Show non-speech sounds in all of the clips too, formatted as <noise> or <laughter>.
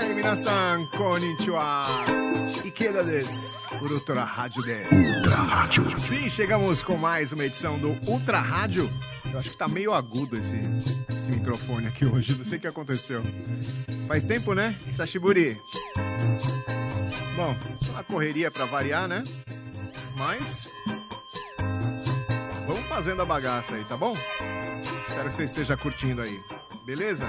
Hai, minasan, konnichiwa. Ikeda desu. Ultra Rádio 10. Ultra Rádio. Sim, chegamos com mais uma edição do Ultra Rádio. Eu acho que tá meio agudo esse, esse microfone aqui hoje, não sei o que aconteceu. Faz tempo, né? Isashiburi. Bom, uma correria pra variar, né? Mas vamos fazendo a bagaça aí, tá bom? Espero que você esteja curtindo aí. Beleza?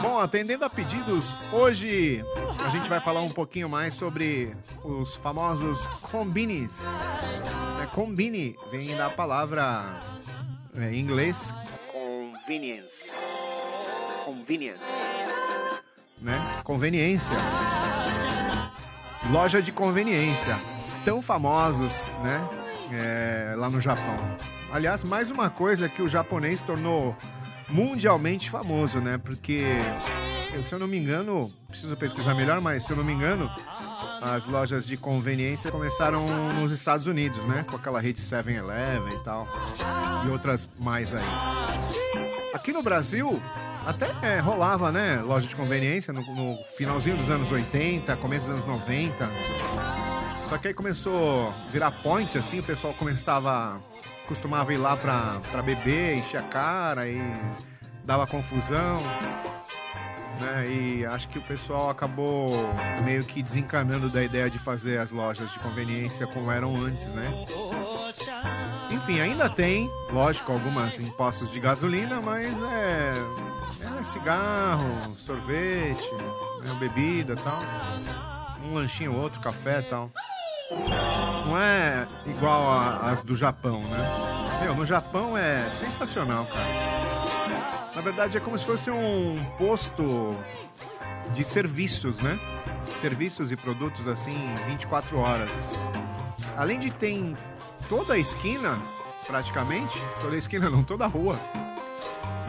Bom, atendendo a pedidos, hoje a gente vai falar um pouquinho mais sobre os famosos combines. É, combine vem da palavra é, em inglês convenience. Convenience. Né? Conveniência. Loja de conveniência. Tão famosos, né? É, lá no Japão. Aliás, mais uma coisa que o japonês tornou mundialmente famoso, né? Porque, se eu não me engano, preciso pesquisar melhor, mas se eu não me engano, as lojas de conveniência começaram nos Estados Unidos, né? Com aquela rede 7-Eleven e tal. E outras mais aí. Aqui no Brasil, até é, rolava, né? Loja de conveniência no, no, finalzinho dos anos 80, começo dos anos 90. Só que aí começou a virar point, assim, o pessoal começava costumava ir lá pra, pra beber, encher a cara e dava confusão. Né? E acho que o pessoal acabou meio que desencanando da ideia de fazer as lojas de conveniência como eram antes, né? Enfim, ainda tem, lógico, algumas impostos de gasolina, mas é, é cigarro, sorvete, né? bebida tal. Um lanchinho outro, café tal não é igual às do Japão, né? Meu, no Japão é sensacional, cara. Na verdade é como se fosse um posto de serviços, né? Serviços e produtos assim 24 horas. Além de ter toda a esquina, praticamente, toda a esquina não, toda a rua.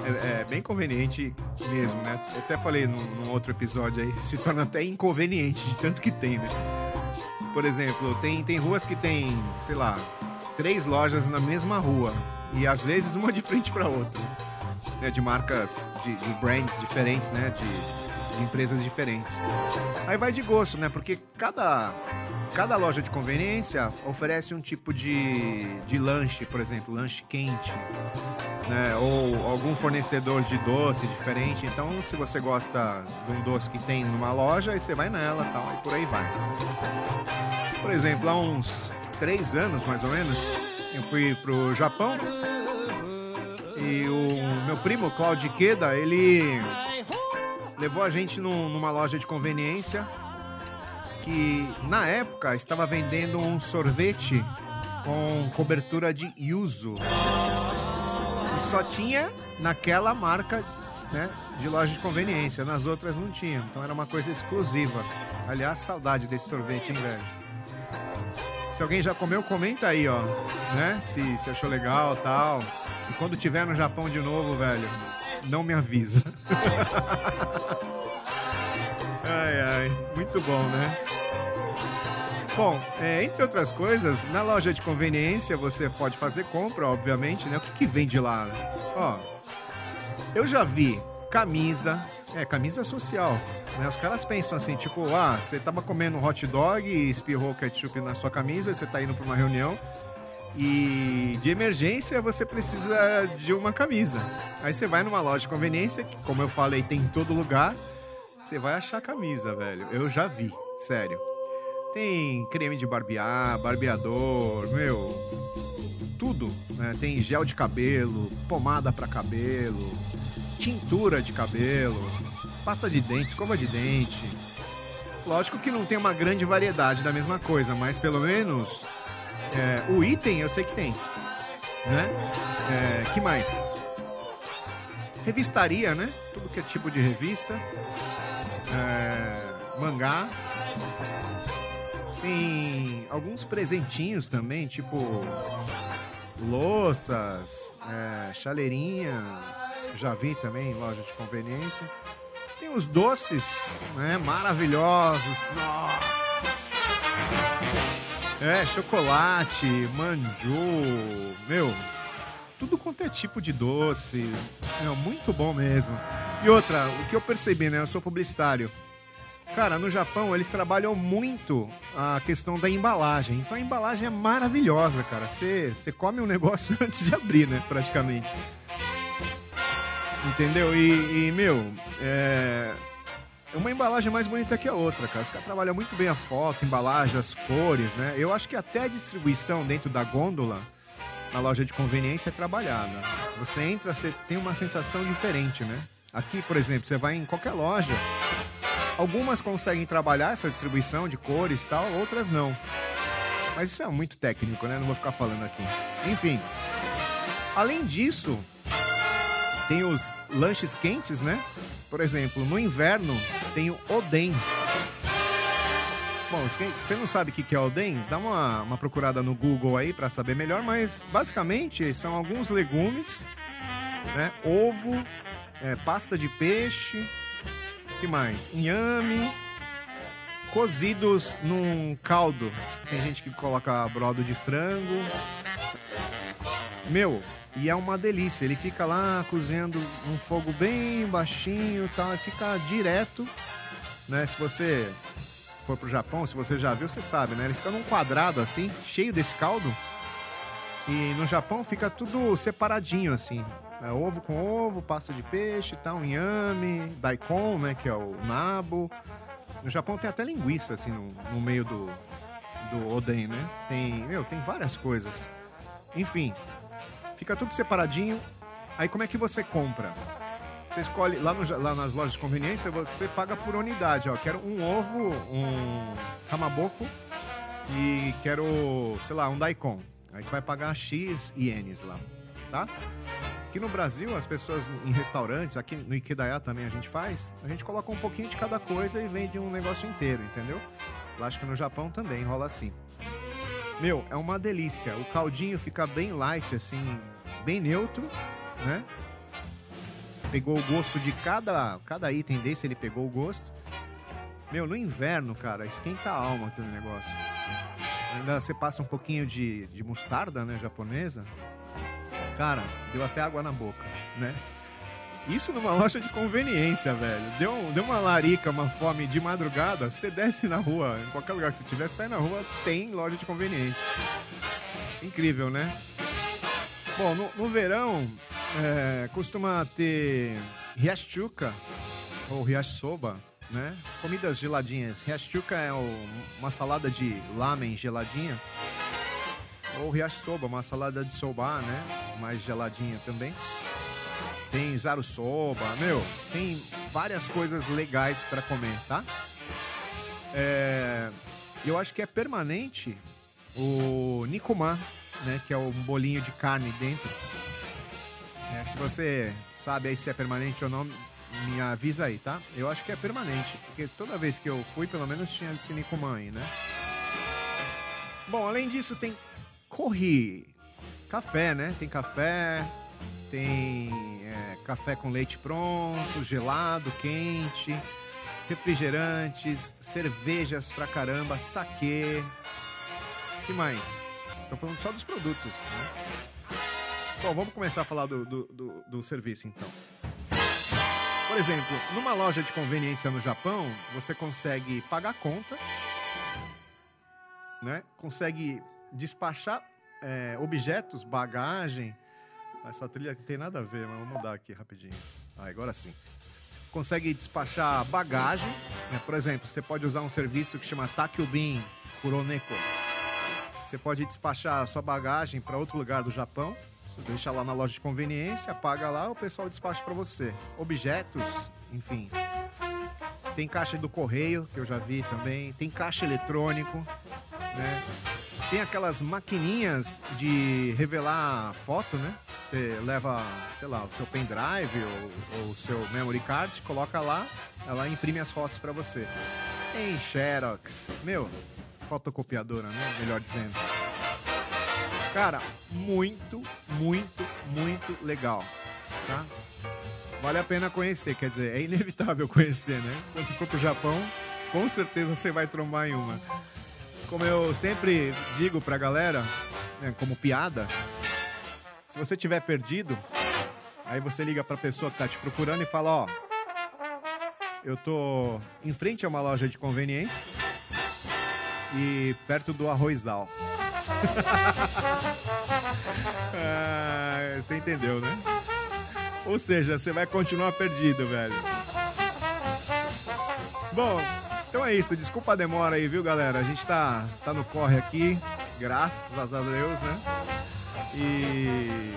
É, é, bem conveniente mesmo, né? Eu até falei num, num outro episódio aí, <laughs> se torna até inconveniente de tanto que tem, né? Por exemplo, tem, tem ruas que tem, sei lá, três lojas na mesma rua. E às vezes uma <laughs> de frente para outra. Né, de marcas, de, de, brands diferentes, né? De, de empresas diferentes. Aí vai de gosto, né? Porque cada, cada loja de conveniência oferece um tipo de, de lanche, por exemplo, lanche quente, né? Ou algum fornecedor de doce diferente. Então, se você gosta de um doce que tem numa loja, aí você vai nela tal, e por aí vai. Por exemplo, há uns três anos, mais ou menos, eu fui pro Japão e o meu primo, Claudio Queda, ele levou a gente numa loja de conveniência que, na época, estava vendendo um sorvete com cobertura de yuzu. E só tinha naquela marca né, de loja de conveniência. Nas outras não tinha. Então era uma coisa exclusiva. Aliás, saudade desse sorvete, hein, velho? Se alguém já comeu, comenta aí, ó. Né? Se, se achou legal tal. E quando tiver no Japão de novo, velho, não me avisa. <laughs> Muito bom, né? Bom, é, entre outras coisas, na loja de conveniência você pode fazer compra, obviamente, né? O que, que vende lá? Ó, eu já vi camisa, é, camisa social, né? Os caras pensam assim, tipo, ah, você tava comendo um hot dog e espirrou ketchup na sua camisa, você tá indo pra uma reunião e de emergência você precisa de uma camisa. Aí você vai numa loja de conveniência, que como eu falei, tem em todo lugar, você vai achar camisa, velho. Eu já vi, sério. Tem creme de barbear, barbeador, meu, tudo. Né? Tem gel de cabelo, pomada para cabelo, tintura de cabelo, pasta de dente, escova de dente. Lógico que não tem uma grande variedade da mesma coisa, mas pelo menos é, o item eu sei que tem. Né? É, que mais? Revistaria, né? Tudo que é tipo de revista. É, mangá. Tem alguns presentinhos também, tipo louças, é, chaleirinha, já vi também em loja de conveniência. Tem os doces, né, maravilhosos. Nossa! É, chocolate, manju, meu, tudo quanto é tipo de doce. É muito bom mesmo. E outra, o que eu percebi, né? Eu sou publicitário. Cara, no Japão eles trabalham muito a questão da embalagem. Então a embalagem é maravilhosa, cara. Você come um negócio <laughs> antes de abrir, né? Praticamente. Entendeu? E, e meu, é, é uma embalagem mais bonita que a outra, cara. Os caras trabalham muito bem a foto, a embalagem, as cores, né? Eu acho que até a distribuição dentro da gôndola, na loja de conveniência, é trabalhada. Você entra, você tem uma sensação diferente, né? Aqui, por exemplo, você vai em qualquer loja, algumas conseguem trabalhar essa distribuição de cores e tal, outras não. Mas isso é muito técnico, né? Não vou ficar falando aqui. Enfim. Além disso, tem os lanches quentes, né? Por exemplo, no inverno tem o Oden. Bom, você não sabe o que é Oden? Dá uma, uma procurada no Google aí para saber melhor, mas basicamente são alguns legumes, né? Ovo, é, pasta de peixe, que mais? Inhame, cozidos num caldo. Tem gente que coloca brodo de frango. Meu, e é uma delícia. Ele fica lá cozinhando um fogo bem baixinho, tal, e fica direto, né? Se você for pro Japão, se você já viu, você sabe, né? Ele fica num quadrado assim, cheio desse caldo. E no Japão fica tudo separadinho assim. É, ovo com ovo, pasta de peixe, tal, inhame, daikon, né, que é o nabo. No Japão tem até linguiça assim no, no meio do do oden, né? Tem, meu, tem várias coisas. Enfim, Fica tudo separadinho. Aí como é que você compra? Você escolhe lá, no, lá nas lojas de conveniência, você paga por unidade. Ó, quero um ovo, um ramaboko e quero, sei lá, um daikon. Aí você vai pagar X ienes lá, tá? Aqui no Brasil, as pessoas em restaurantes, aqui no Ikedaya também a gente faz, a gente coloca um pouquinho de cada coisa e vende um negócio inteiro, entendeu? Lá acho que no Japão também rola assim. Meu, é uma delícia. O caldinho fica bem light, assim, bem neutro, né? Pegou o gosto de cada, cada item desse, ele pegou o gosto. Meu, no inverno, cara, esquenta a alma aquele negócio. Ainda você passa um pouquinho de, de mostarda, né, japonesa. Cara, deu até água na boca, né? Isso numa loja de conveniência, velho. Deu, deu uma larica, uma fome de madrugada, você desce na rua, em qualquer lugar que você tiver, sai na rua, tem loja de conveniência. Incrível, né? Bom, no, no verão, é, costuma ter riachuca ou riachosoba, né? Comidas geladinhas. Riachuca é o, uma salada de lamen geladinha. Ou riachosoba, uma salada de soba, né? Mais geladinha também tem zarusoba, meu, tem várias coisas legais para comer, tá? É, eu acho que é permanente o Nikumã, né, que é um bolinho de carne dentro. É, se você sabe aí se é permanente ou não, me avisa aí, tá? Eu acho que é permanente, porque toda vez que eu fui, pelo menos tinha esse Nikumã aí, né? Bom, além disso tem corri, café, né? Tem café, tem é, café com leite pronto, gelado, quente, refrigerantes, cervejas pra caramba, saquê. que mais? Estou falando só dos produtos, né? Bom, vamos começar a falar do, do, do, do serviço então. Por exemplo, numa loja de conveniência no Japão, você consegue pagar a conta, né? Consegue despachar é, objetos, bagagem, essa trilha aqui tem nada a ver, mas vamos mudar aqui rapidinho. Ah, agora sim. Consegue despachar bagagem, né? Por exemplo, você pode usar um serviço que chama Takyubin Kuroneko. Você pode despachar sua bagagem para outro lugar do Japão. Você deixa lá na loja de conveniência, paga lá, o pessoal despacha para você. Objetos, enfim. Tem caixa do correio, que eu já vi também. Tem caixa eletrônico, né? Tem aquelas maquininhas de revelar foto, né? Você leva, sei lá, o seu pendrive ou, o seu memory card, coloca lá, ela imprime as fotos para você. Tem Xerox, meu, fotocopiadora, né? Melhor dizendo. Cara, muito, muito, muito legal, tá? Vale a pena conhecer, quer dizer, é inevitável <laughs> conhecer, né? Quando você for pro Japão, com certeza você vai trombar em uma. Como eu sempre digo pra galera, né, como piada, Se você tiver perdido, aí você liga pra pessoa que tá te procurando e fala, ó, eu tô em frente a uma loja de conveniência e perto do arrozal. <laughs> ah, você entendeu, né? Ou seja, você vai continuar perdido, velho. Bom, então é isso. Desculpa a demora aí, viu, galera? A gente tá, tá no corre aqui, graças a Deus, né? E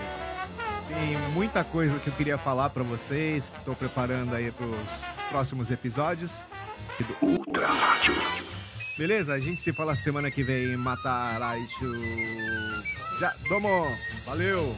tem muita coisa que eu queria falar para vocês, que estou preparando aí para os próximos episódios do Ultra Rádio. Beleza? A gente se fala semana que vem. Mataraishu. Já, domo. Valeu.